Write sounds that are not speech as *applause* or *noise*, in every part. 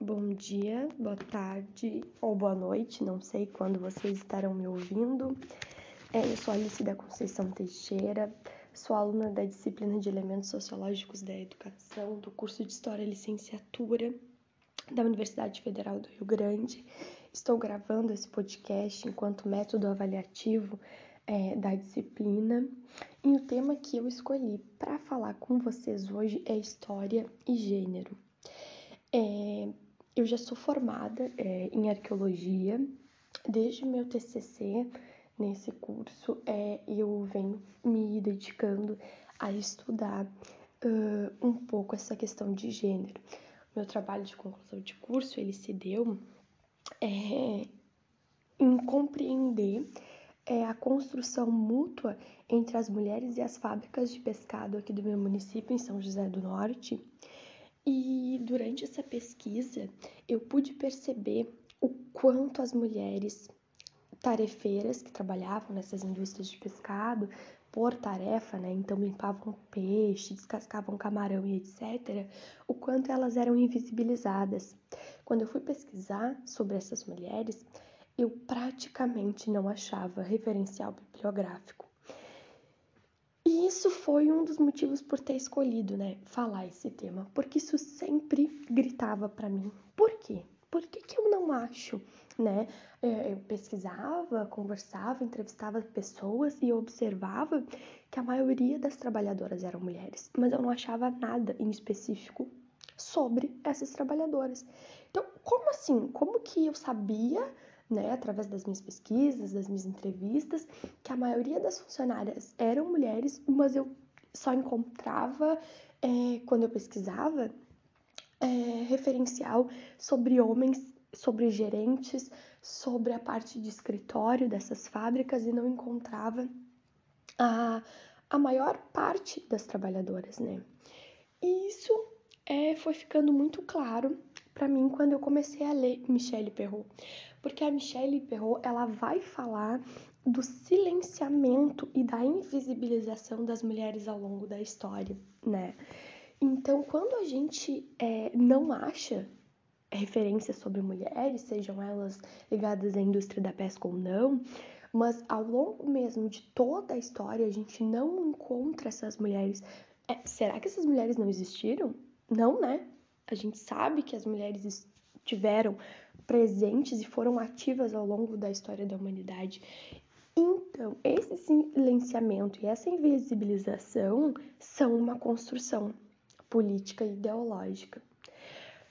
Bom dia, boa tarde ou boa noite, não sei quando vocês estarão me ouvindo. É, eu sou Alice da Conceição Teixeira, sou aluna da disciplina de Elementos Sociológicos da Educação do curso de História Licenciatura da Universidade Federal do Rio Grande. Estou gravando esse podcast enquanto método avaliativo é, da disciplina e o tema que eu escolhi para falar com vocês hoje é História e Gênero. É, eu já sou formada é, em arqueologia desde meu TCC nesse curso. É, eu venho me dedicando a estudar uh, um pouco essa questão de gênero. Meu trabalho de conclusão de curso ele se deu é, em compreender é, a construção mútua entre as mulheres e as fábricas de pescado aqui do meu município, em São José do Norte. E durante essa pesquisa, eu pude perceber o quanto as mulheres tarefeiras que trabalhavam nessas indústrias de pescado por tarefa, né? Então limpavam peixe, descascavam camarão e etc. O quanto elas eram invisibilizadas. Quando eu fui pesquisar sobre essas mulheres, eu praticamente não achava referencial bibliográfico. Isso foi um dos motivos por ter escolhido, né, falar esse tema, porque isso sempre gritava para mim. Por quê? Por que, que eu não acho, né? É, eu pesquisava, conversava, entrevistava pessoas e observava que a maioria das trabalhadoras eram mulheres, mas eu não achava nada em específico sobre essas trabalhadoras. Então, como assim? Como que eu sabia né, através das minhas pesquisas, das minhas entrevistas, que a maioria das funcionárias eram mulheres, mas eu só encontrava, é, quando eu pesquisava, é, referencial sobre homens, sobre gerentes, sobre a parte de escritório dessas fábricas e não encontrava a, a maior parte das trabalhadoras, né? E isso é, foi ficando muito claro para mim quando eu comecei a ler Michelle Perrault, porque a Michelle Perrault ela vai falar do silenciamento e da invisibilização das mulheres ao longo da história, né? Então, quando a gente é, não acha referências sobre mulheres, sejam elas ligadas à indústria da pesca ou não, mas ao longo mesmo de toda a história a gente não encontra essas mulheres. É, será que essas mulheres não existiram? Não, né? A gente sabe que as mulheres estiveram presentes e foram ativas ao longo da história da humanidade. Então, esse silenciamento e essa invisibilização são uma construção política e ideológica.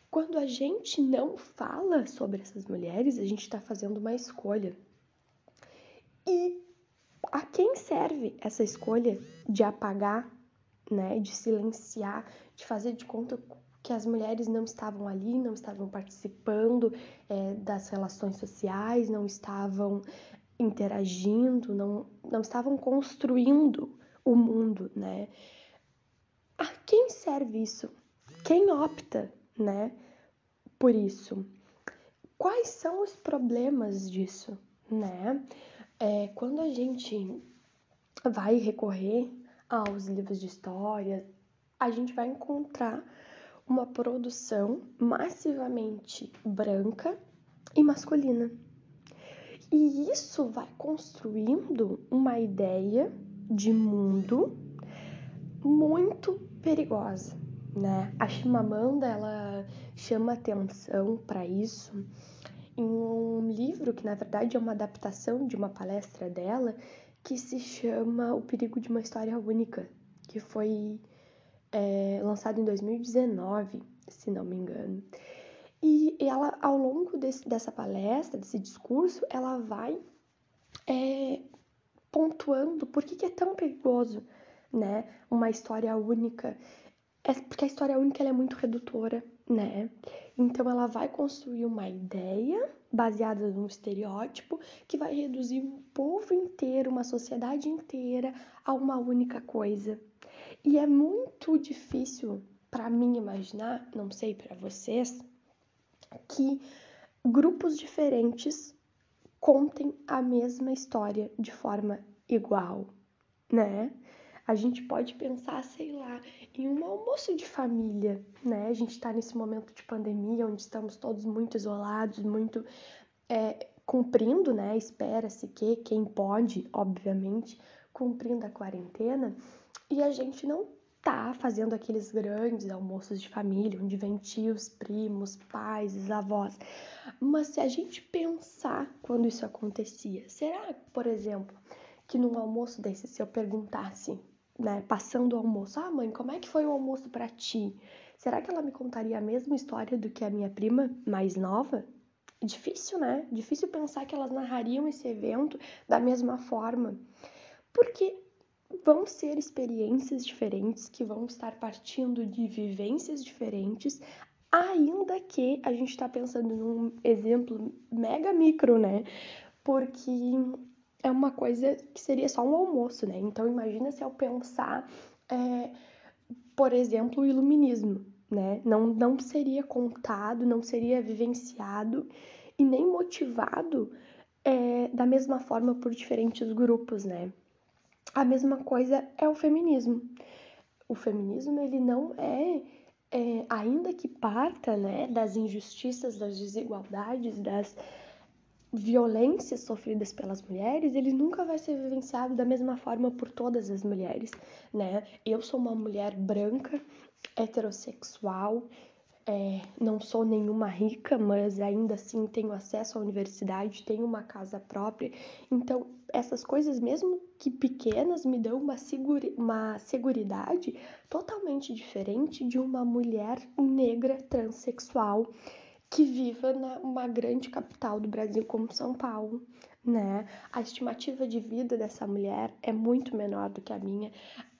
Quando a gente não fala sobre essas mulheres, a gente está fazendo uma escolha. E a quem serve essa escolha de apagar, né, de silenciar, de fazer de conta que as mulheres não estavam ali, não estavam participando é, das relações sociais, não estavam interagindo, não, não estavam construindo o mundo, né? A quem serve isso? Quem opta, né, por isso? Quais são os problemas disso, né? É, quando a gente vai recorrer aos livros de história, a gente vai encontrar uma produção massivamente branca e masculina. E isso vai construindo uma ideia de mundo muito perigosa, né? A Chimamanda ela chama atenção para isso em um livro que na verdade é uma adaptação de uma palestra dela que se chama O Perigo de uma História Única, que foi é, lançado em 2019, se não me engano. E ela, ao longo desse, dessa palestra, desse discurso, ela vai é, pontuando por que, que, é tão perigoso, né? Uma história única. É porque a história única é muito redutora, né? Então ela vai construir uma ideia baseada num estereótipo que vai reduzir um povo inteiro, uma sociedade inteira a uma única coisa. E é muito difícil para mim imaginar, não sei para vocês, que grupos diferentes contem a mesma história de forma igual, né? A gente pode pensar, sei lá, em um almoço de família, né? A gente está nesse momento de pandemia, onde estamos todos muito isolados, muito é, cumprindo, né? Espera-se que quem pode, obviamente, cumprindo a quarentena, e a gente não tá fazendo aqueles grandes almoços de família, onde vem tios, primos, pais, avós. Mas se a gente pensar quando isso acontecia, será, por exemplo, que num almoço desse, se eu perguntasse, né, passando o almoço, ah, mãe, como é que foi o almoço para ti? Será que ela me contaria a mesma história do que a minha prima mais nova? Difícil, né? Difícil pensar que elas narrariam esse evento da mesma forma. Porque vão ser experiências diferentes que vão estar partindo de vivências diferentes, ainda que a gente está pensando num exemplo mega micro, né? Porque é uma coisa que seria só um almoço, né? Então imagina se eu pensar, é, por exemplo, o iluminismo, né? Não, não seria contado, não seria vivenciado e nem motivado é, da mesma forma por diferentes grupos, né? A mesma coisa é o feminismo. O feminismo ele não é, é ainda que parta né, das injustiças, das desigualdades, das violências sofridas pelas mulheres, ele nunca vai ser vivenciado da mesma forma por todas as mulheres, né? Eu sou uma mulher branca, heterossexual, é, não sou nenhuma rica, mas ainda assim tenho acesso à universidade, tenho uma casa própria. Então, essas coisas, mesmo que pequenas, me dão uma, segura, uma seguridade totalmente diferente de uma mulher negra transexual que viva numa grande capital do Brasil como São Paulo, né? A estimativa de vida dessa mulher é muito menor do que a minha.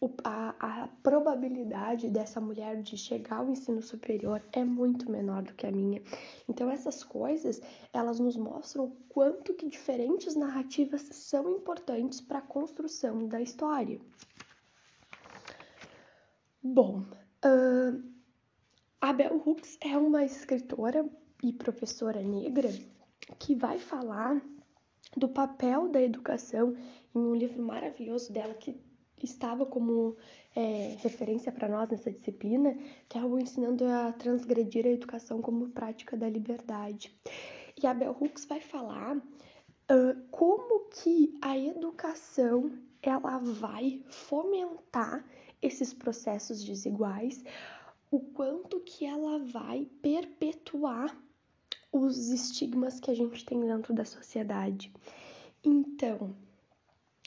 O, a, a probabilidade dessa mulher de chegar ao ensino superior é muito menor do que a minha. Então essas coisas, elas nos mostram quanto que diferentes narrativas são importantes para a construção da história. Bom, uh, a Bell Hooks é uma escritora e professora negra que vai falar do papel da educação em um livro maravilhoso dela que estava como é, referência para nós nessa disciplina, que é o Ensinando a Transgredir a Educação como Prática da Liberdade. E a Bell Hooks vai falar uh, como que a educação ela vai fomentar esses processos desiguais, o quanto que ela vai perpetuar os estigmas que a gente tem dentro da sociedade. Então,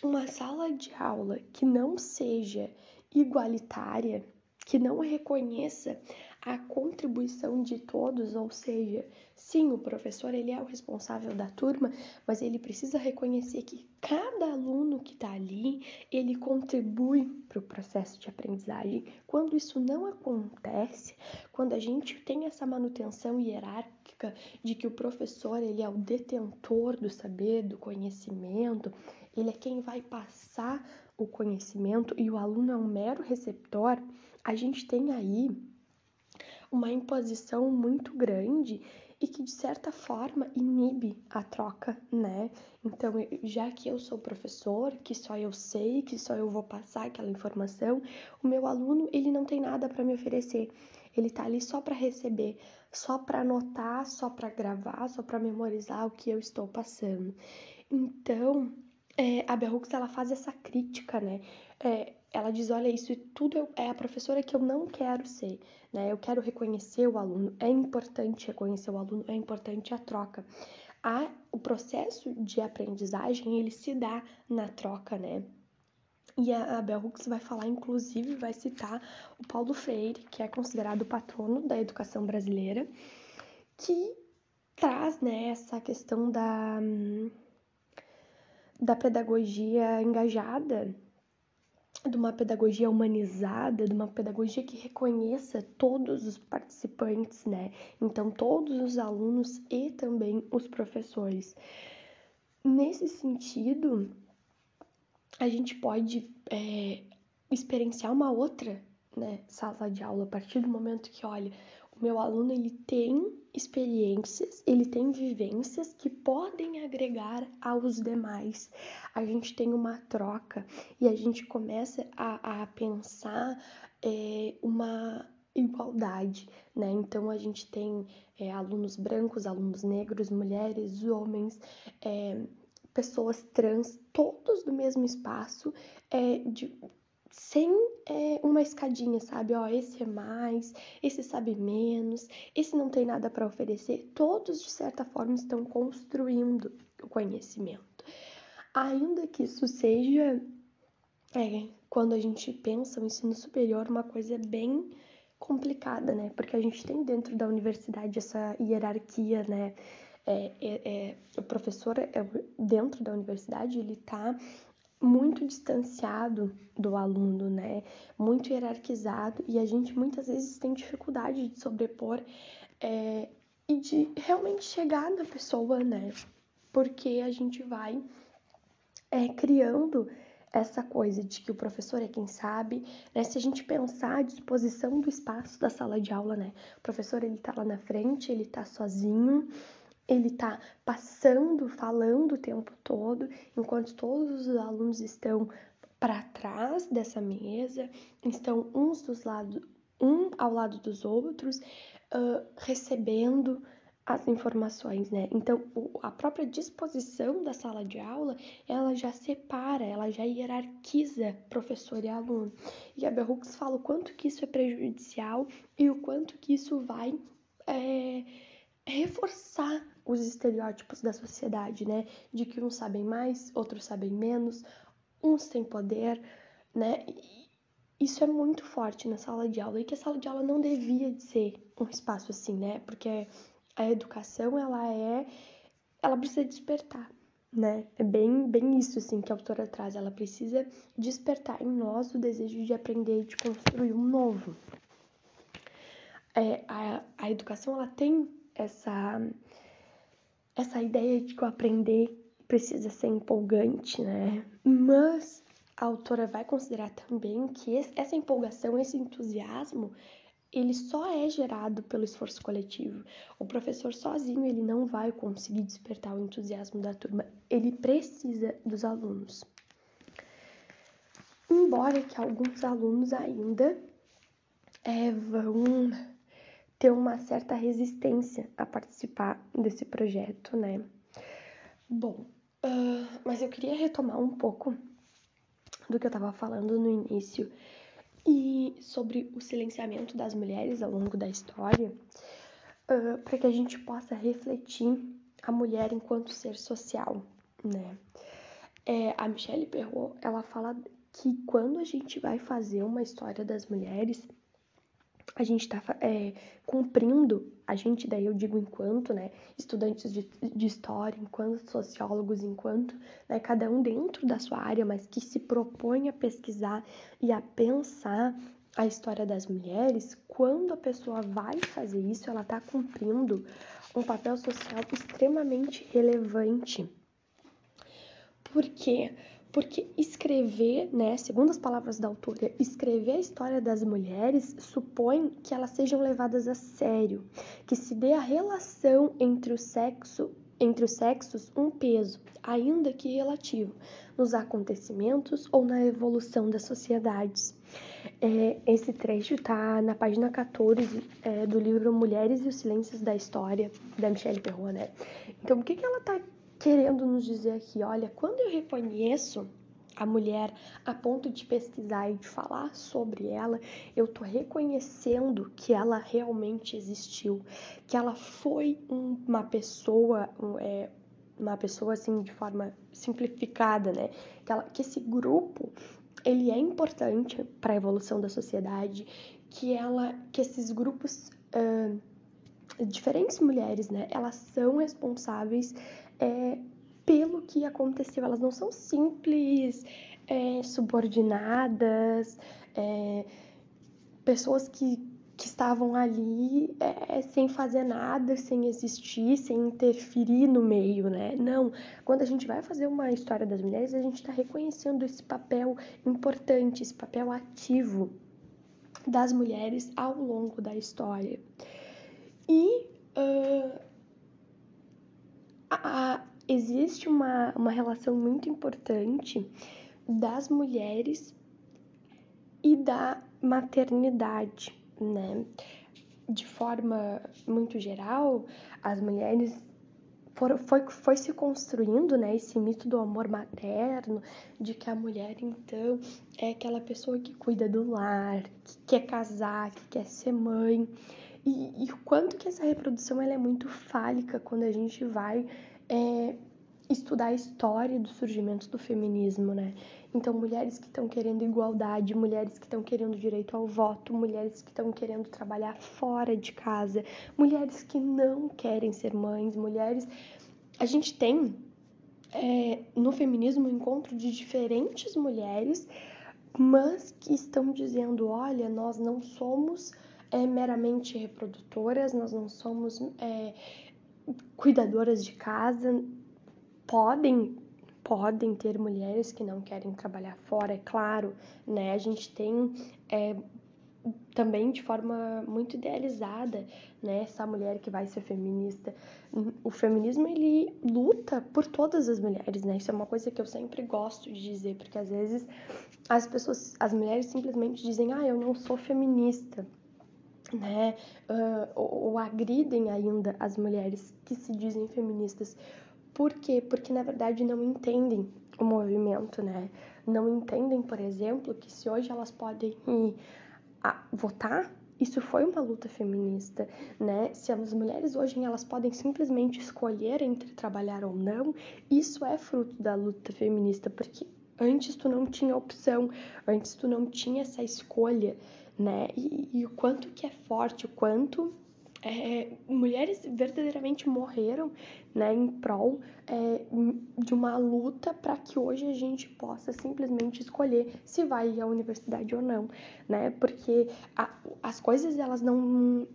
uma sala de aula que não seja igualitária, que não reconheça a contribuição de todos, ou seja, sim, o professor ele é o responsável da turma, mas ele precisa reconhecer que cada aluno que está ali ele contribui para o processo de aprendizagem. Quando isso não acontece, quando a gente tem essa manutenção hierárquica de que o professor ele é o detentor do saber, do conhecimento, ele é quem vai passar o conhecimento e o aluno é um mero receptor, a gente tem aí uma imposição muito grande e que de certa forma inibe a troca, né? Então, já que eu sou professor, que só eu sei, que só eu vou passar aquela informação, o meu aluno, ele não tem nada para me oferecer. Ele tá ali só para receber, só para anotar, só para gravar, só para memorizar o que eu estou passando. Então, é, a Bell Hooks, ela faz essa crítica, né? É, ela diz, olha, isso tudo é a professora que eu não quero ser, né? Eu quero reconhecer o aluno, é importante reconhecer o aluno, é importante a troca. A, o processo de aprendizagem, ele se dá na troca, né? E a, Bell Hooks vai falar, inclusive, vai citar o Paulo Freire, que é considerado o patrono da educação brasileira, que traz, né, essa questão da, da pedagogia engajada, de uma pedagogia humanizada, de uma pedagogia que reconheça todos os participantes, né? Então, todos os alunos e também os professores. Nesse sentido, a gente pode é, experienciar uma outra né, sala de aula a partir do momento que, olha, meu aluno ele tem experiências, ele tem vivências que podem agregar aos demais. A gente tem uma troca e a gente começa a, a pensar é, uma igualdade, né? Então a gente tem é, alunos brancos, alunos negros, mulheres, homens, é, pessoas trans, todos do mesmo espaço, é, de, sem é, uma escadinha, sabe? Ó, esse é mais, esse sabe menos, esse não tem nada para oferecer. Todos, de certa forma, estão construindo o conhecimento. Ainda que isso seja, é, quando a gente pensa o ensino superior, uma coisa bem complicada, né? Porque a gente tem dentro da universidade essa hierarquia, né? É, é, é, o professor é, dentro da universidade ele está muito distanciado do aluno, né? Muito hierarquizado e a gente muitas vezes tem dificuldade de sobrepor é, e de realmente chegar na pessoa, né? Porque a gente vai é, criando essa coisa de que o professor é quem sabe, né? Se a gente pensar a disposição do espaço da sala de aula, né? O professor ele tá lá na frente, ele tá sozinho, ele tá passando, falando o tempo todo, enquanto todos os alunos estão para trás dessa mesa, estão uns dos lados, um ao lado dos outros, uh, recebendo as informações, né? Então, a própria disposição da sala de aula, ela já separa, ela já hierarquiza professor e aluno. E a Berrux fala o quanto que isso é prejudicial e o quanto que isso vai é, reforçar os estereótipos da sociedade, né? De que uns sabem mais, outros sabem menos, uns têm poder, né? E isso é muito forte na sala de aula e que a sala de aula não devia de ser um espaço assim, né? Porque a educação, ela é... Ela precisa despertar, né? É bem, bem isso, assim, que a autora traz. Ela precisa despertar em nós o desejo de aprender e de construir um novo. É, a, a educação, ela tem essa essa ideia de que o aprender precisa ser empolgante, né? Mas a autora vai considerar também que essa empolgação, esse entusiasmo, ele só é gerado pelo esforço coletivo. O professor sozinho ele não vai conseguir despertar o entusiasmo da turma. Ele precisa dos alunos. Embora que alguns alunos ainda é, vão ter uma certa resistência a participar desse projeto, né? Bom, uh, mas eu queria retomar um pouco do que eu estava falando no início e sobre o silenciamento das mulheres ao longo da história, uh, para que a gente possa refletir a mulher enquanto ser social, né? É, a Michelle Perrault, ela fala que quando a gente vai fazer uma história das mulheres, a gente está é, cumprindo, a gente, daí eu digo enquanto, né, estudantes de, de história, enquanto sociólogos, enquanto, né, cada um dentro da sua área, mas que se propõe a pesquisar e a pensar a história das mulheres, quando a pessoa vai fazer isso, ela está cumprindo um papel social extremamente relevante. Por quê? Porque porque escrever, né, segundo as palavras da autora, escrever a história das mulheres supõe que elas sejam levadas a sério, que se dê a relação entre o sexo, entre os sexos um peso, ainda que relativo, nos acontecimentos ou na evolução das sociedades. É, esse trecho está na página 14 é, do livro Mulheres e os Silêncios da História, da Michelle Perron, né? Então, o que, que ela está querendo nos dizer aqui, olha, quando eu reconheço a mulher a ponto de pesquisar e de falar sobre ela, eu tô reconhecendo que ela realmente existiu, que ela foi uma pessoa, é, uma pessoa assim de forma simplificada, né? Que, ela, que esse grupo ele é importante para a evolução da sociedade, que ela, que esses grupos uh, diferentes mulheres, né? Elas são responsáveis é, pelo que aconteceu. Elas não são simples é, subordinadas, é, pessoas que, que estavam ali é, sem fazer nada, sem existir, sem interferir no meio, né? Não. Quando a gente vai fazer uma história das mulheres, a gente está reconhecendo esse papel importante, esse papel ativo das mulheres ao longo da história. Existe uma, uma relação muito importante das mulheres e da maternidade, né? De forma muito geral, as mulheres for, foi, foi se construindo né, esse mito do amor materno, de que a mulher, então, é aquela pessoa que cuida do lar, que quer casar, que quer ser mãe. E, e o quanto que essa reprodução ela é muito fálica quando a gente vai é, estudar a história do surgimento do feminismo, né? Então, mulheres que estão querendo igualdade, mulheres que estão querendo direito ao voto, mulheres que estão querendo trabalhar fora de casa, mulheres que não querem ser mães, mulheres. A gente tem é, no feminismo um encontro de diferentes mulheres, mas que estão dizendo: olha, nós não somos é, meramente reprodutoras, nós não somos é, cuidadoras de casa, podem podem ter mulheres que não querem trabalhar fora, é claro, né? A gente tem é, também de forma muito idealizada, né? Essa mulher que vai ser feminista. O feminismo ele luta por todas as mulheres, né? Isso é uma coisa que eu sempre gosto de dizer, porque às vezes as pessoas, as mulheres simplesmente dizem, ah, eu não sou feminista, né? Uh, ou, ou agridem ainda as mulheres que se dizem feministas por quê? Porque na verdade não entendem o movimento, né? Não entendem, por exemplo, que se hoje elas podem ir a votar, isso foi uma luta feminista, né? Se as mulheres hoje elas podem simplesmente escolher entre trabalhar ou não, isso é fruto da luta feminista, porque antes tu não tinha opção, antes tu não tinha essa escolha, né? E, e o quanto que é forte, o quanto é, mulheres verdadeiramente morreram né, em prol é, de uma luta para que hoje a gente possa simplesmente escolher se vai à universidade ou não, né? Porque a, as coisas elas não,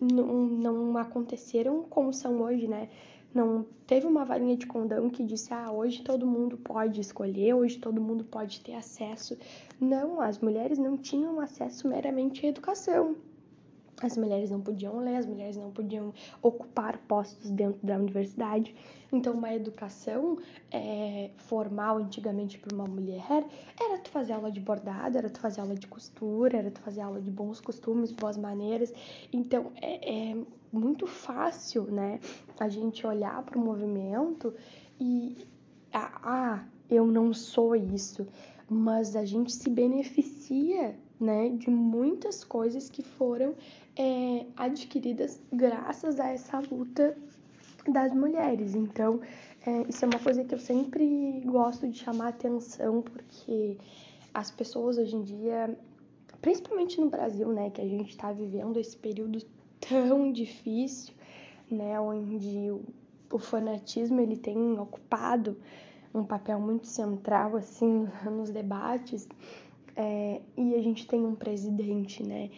não, não aconteceram como são hoje, né? Não teve uma varinha de condão que disse, ah, hoje todo mundo pode escolher, hoje todo mundo pode ter acesso. Não, as mulheres não tinham acesso meramente à educação, as mulheres não podiam ler, as mulheres não podiam ocupar postos dentro da universidade. Então, uma educação é, formal antigamente para uma mulher era tu fazer aula de bordado, era tu fazer aula de costura, era tu fazer aula de bons costumes, boas maneiras. Então, é, é muito fácil, né, a gente olhar para o movimento e ah, ah, eu não sou isso, mas a gente se beneficia né, de muitas coisas que foram é, adquiridas graças a essa luta das mulheres. Então, é, isso é uma coisa que eu sempre gosto de chamar atenção, porque as pessoas hoje em dia, principalmente no Brasil, né, que a gente está vivendo esse período tão difícil, né, onde o, o fanatismo ele tem ocupado um papel muito central assim *laughs* nos debates é, e a gente tem um presidente, né,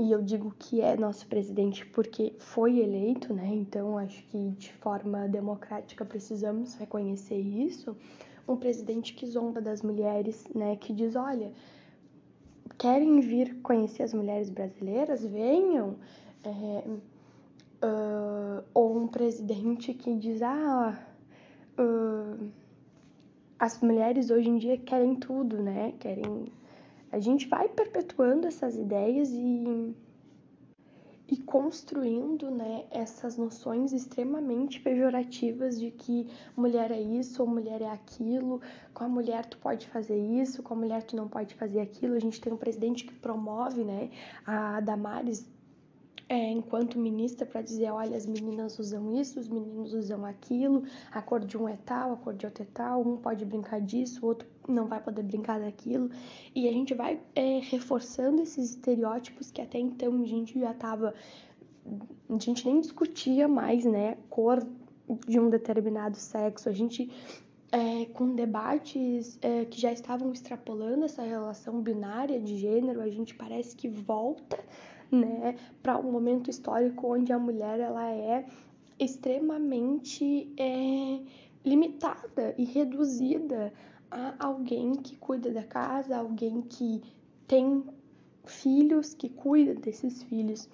e eu digo que é nosso presidente porque foi eleito, né? Então acho que de forma democrática precisamos reconhecer isso. Um presidente que zomba das mulheres, né? Que diz: olha, querem vir conhecer as mulheres brasileiras? Venham. É, uh, ou um presidente que diz: ah, uh, as mulheres hoje em dia querem tudo, né? Querem a gente vai perpetuando essas ideias e, e construindo né, essas noções extremamente pejorativas de que mulher é isso ou mulher é aquilo, com a mulher tu pode fazer isso, com a mulher tu não pode fazer aquilo. A gente tem um presidente que promove, né, a Damares é, enquanto ministra para dizer, olha, as meninas usam isso, os meninos usam aquilo, a cor de um é tal, a cor de outro é tal, um pode brincar disso, o outro não vai poder brincar daquilo. E a gente vai é, reforçando esses estereótipos que até então a gente já tava. A gente nem discutia mais, né? Cor de um determinado sexo. A gente é, com debates é, que já estavam extrapolando essa relação binária de gênero, a gente parece que volta né, para um momento histórico onde a mulher ela é extremamente é, limitada e reduzida a alguém que cuida da casa, alguém que tem filhos, que cuida desses filhos.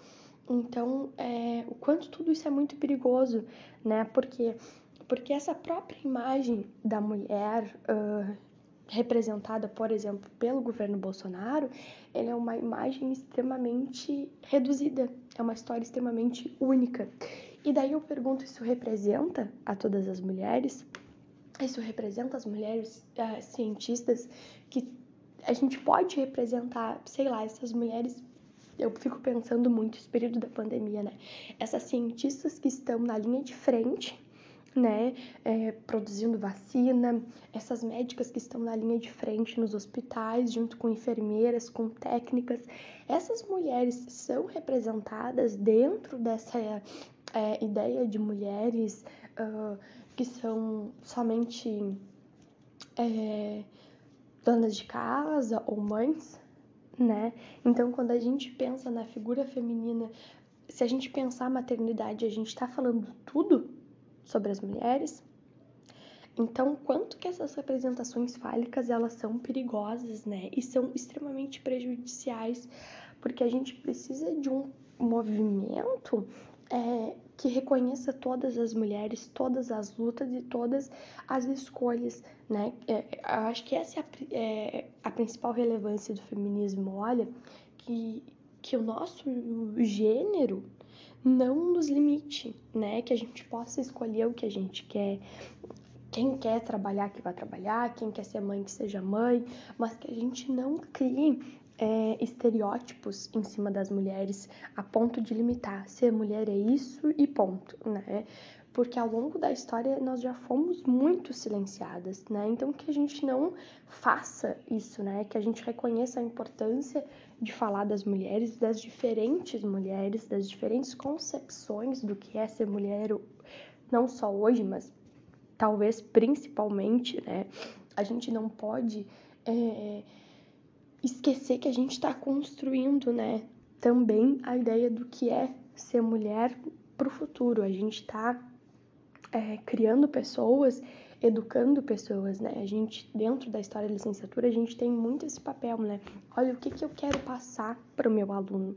Então, é, o quanto tudo isso é muito perigoso, né? Porque porque essa própria imagem da mulher uh, representada, por exemplo, pelo governo Bolsonaro, ela é uma imagem extremamente reduzida, é uma história extremamente única. E daí eu pergunto, isso representa a todas as mulheres? Isso representa as mulheres uh, cientistas que a gente pode representar, sei lá, essas mulheres eu fico pensando muito esse período da pandemia, né? Essas cientistas que estão na linha de frente né, é, produzindo vacina, essas médicas que estão na linha de frente nos hospitais, junto com enfermeiras, com técnicas, essas mulheres são representadas dentro dessa é, ideia de mulheres uh, que são somente é, donas de casa ou mães, né? Então, quando a gente pensa na figura feminina, se a gente pensar a maternidade, a gente está falando tudo sobre as mulheres. Então, quanto que essas representações fálicas elas são perigosas, né? E são extremamente prejudiciais, porque a gente precisa de um movimento é, que reconheça todas as mulheres, todas as lutas e todas as escolhas, né? É, eu acho que essa é a, é a principal relevância do feminismo. Olha, que, que o nosso gênero não nos limite, né? Que a gente possa escolher o que a gente quer. Quem quer trabalhar, que vai trabalhar, quem quer ser mãe, que seja mãe, mas que a gente não crie é, estereótipos em cima das mulheres a ponto de limitar ser mulher é isso e ponto, né? Porque ao longo da história nós já fomos muito silenciadas, né? Então que a gente não faça isso, né? Que a gente reconheça a importância de falar das mulheres, das diferentes mulheres, das diferentes concepções do que é ser mulher, não só hoje, mas talvez principalmente, né? A gente não pode é, esquecer que a gente está construindo, né? Também a ideia do que é ser mulher para o futuro. A gente está é, criando pessoas educando pessoas, né? A gente, dentro da história da licenciatura, a gente tem muito esse papel, né? Olha, o que, que eu quero passar para o meu aluno,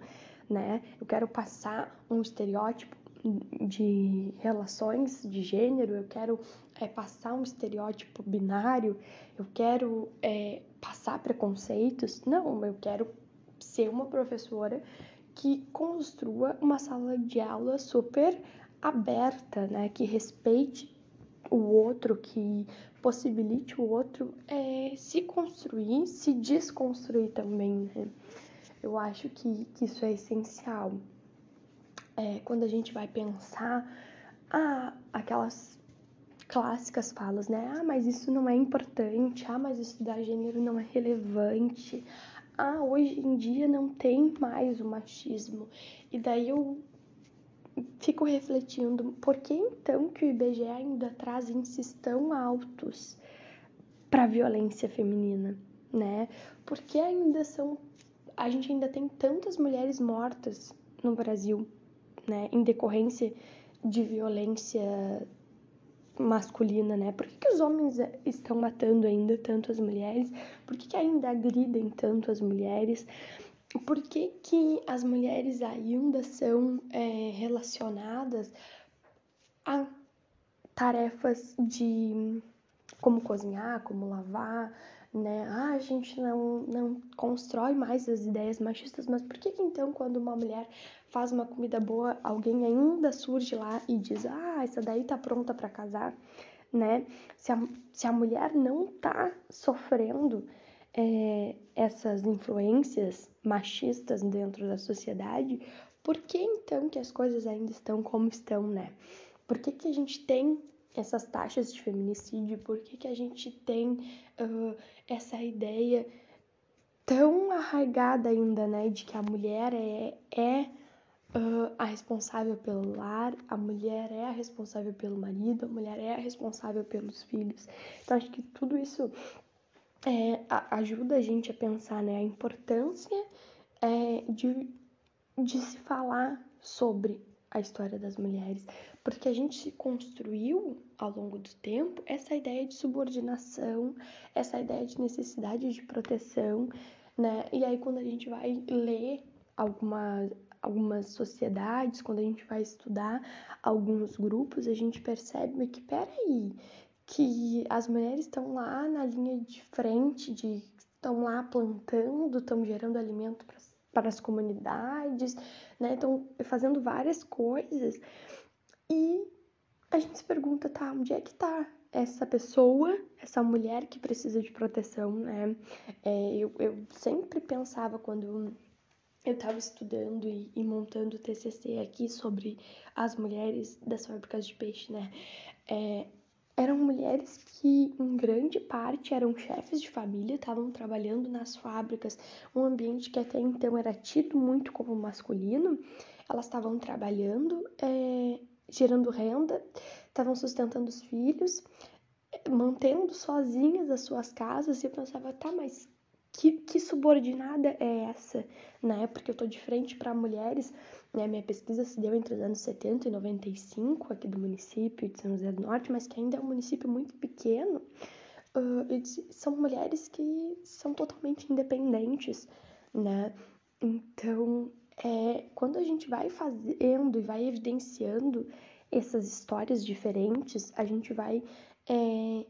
né? Eu quero passar um estereótipo de relações de gênero, eu quero é, passar um estereótipo binário, eu quero é, passar preconceitos. Não, eu quero ser uma professora que construa uma sala de aula super aberta, né? Que respeite o outro, que possibilite o outro é, se construir, se desconstruir também, né? Eu acho que, que isso é essencial. É, quando a gente vai pensar ah, aquelas clássicas falas, né? Ah, mas isso não é importante. Ah, mas estudar gênero não é relevante. Ah, hoje em dia não tem mais o machismo. E daí eu fico refletindo, por que então que o IBGE ainda traz índices tão altos para a violência feminina, né? Por que ainda são a gente ainda tem tantas mulheres mortas no Brasil, né, em decorrência de violência masculina, né? Por que, que os homens estão matando ainda tanto as mulheres? Por que, que ainda agridem tanto as mulheres? Por que, que as mulheres ainda são é, relacionadas a tarefas de como cozinhar, como lavar, né? Ah, a gente não, não constrói mais as ideias machistas, mas por que, que então quando uma mulher faz uma comida boa, alguém ainda surge lá e diz, ah, essa daí tá pronta para casar, né? Se a, se a mulher não tá sofrendo é, essas influências machistas dentro da sociedade, por que então que as coisas ainda estão como estão, né? Por que, que a gente tem essas taxas de feminicídio? Por que, que a gente tem uh, essa ideia tão arraigada ainda, né, de que a mulher é, é uh, a responsável pelo lar, a mulher é a responsável pelo marido, a mulher é a responsável pelos filhos. Então, acho que tudo isso é, ajuda a gente a pensar né, a importância é, de, de se falar sobre a história das mulheres, porque a gente construiu ao longo do tempo essa ideia de subordinação, essa ideia de necessidade de proteção, né? E aí quando a gente vai ler alguma algumas sociedades, quando a gente vai estudar alguns grupos, a gente percebe que, peraí, que as mulheres estão lá na linha de frente, de estão lá plantando, estão gerando alimento para as comunidades, né? Estão fazendo várias coisas. E a gente se pergunta, tá, onde é que tá essa pessoa, essa mulher que precisa de proteção, né? É, eu, eu sempre pensava quando eu estava estudando e, e, montando o TCC aqui sobre as mulheres das fábricas de peixe, né? É, eram mulheres que, em grande parte, eram chefes de família, estavam trabalhando nas fábricas, um ambiente que até então era tido muito como masculino. Elas estavam trabalhando, é, gerando renda, estavam sustentando os filhos, mantendo sozinhas as suas casas. E eu pensava, tá, mas que, que subordinada é essa? Na época que eu tô de frente para mulheres né, minha pesquisa se deu entre os anos 70 e 95 aqui do município de São José do Norte, mas que ainda é um município muito pequeno. Uh, são mulheres que são totalmente independentes, né? Então, é, quando a gente vai fazendo e vai evidenciando essas histórias diferentes, a gente vai é,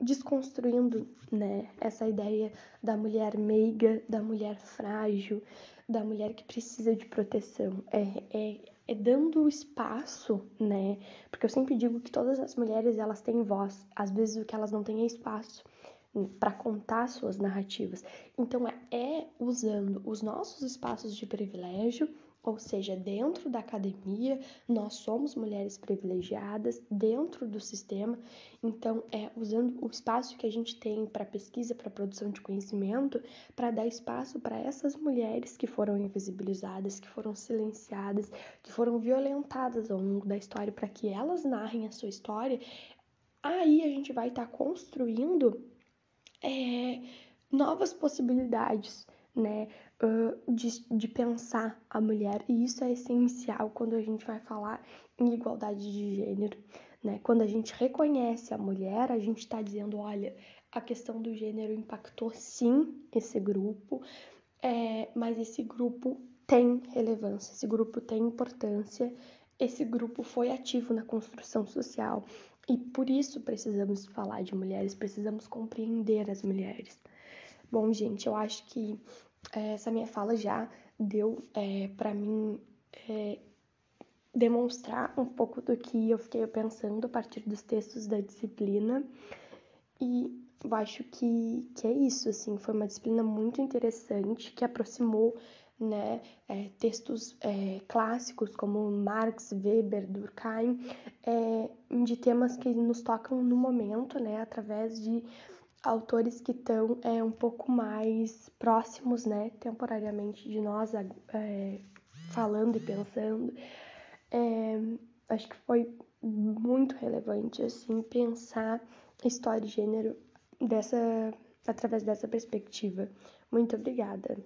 desconstruindo, né, essa ideia da mulher meiga, da mulher frágil, da mulher que precisa de proteção. É, é, é dando espaço, né? Porque eu sempre digo que todas as mulheres elas têm voz. Às vezes o que elas não têm é espaço para contar suas narrativas. Então é, é usando os nossos espaços de privilégio ou seja, dentro da academia, nós somos mulheres privilegiadas dentro do sistema, então é usando o espaço que a gente tem para pesquisa, para produção de conhecimento, para dar espaço para essas mulheres que foram invisibilizadas, que foram silenciadas, que foram violentadas ao longo da história, para que elas narrem a sua história. Aí a gente vai estar tá construindo é, novas possibilidades né, de, de pensar a mulher, e isso é essencial quando a gente vai falar em igualdade de gênero, né? Quando a gente reconhece a mulher, a gente está dizendo, olha, a questão do gênero impactou sim esse grupo, é, mas esse grupo tem relevância, esse grupo tem importância, esse grupo foi ativo na construção social e por isso precisamos falar de mulheres, precisamos compreender as mulheres. Bom, gente, eu acho que essa minha fala já deu é, para mim é, demonstrar um pouco do que eu fiquei pensando a partir dos textos da disciplina. E eu acho que, que é isso, assim, foi uma disciplina muito interessante que aproximou né, é, textos é, clássicos como Marx, Weber, Durkheim, é, de temas que nos tocam no momento, né, através de autores que estão é, um pouco mais próximos, né, temporariamente de nós, é, falando e pensando. É, acho que foi muito relevante, assim, pensar história e gênero dessa, através dessa perspectiva. Muito obrigada.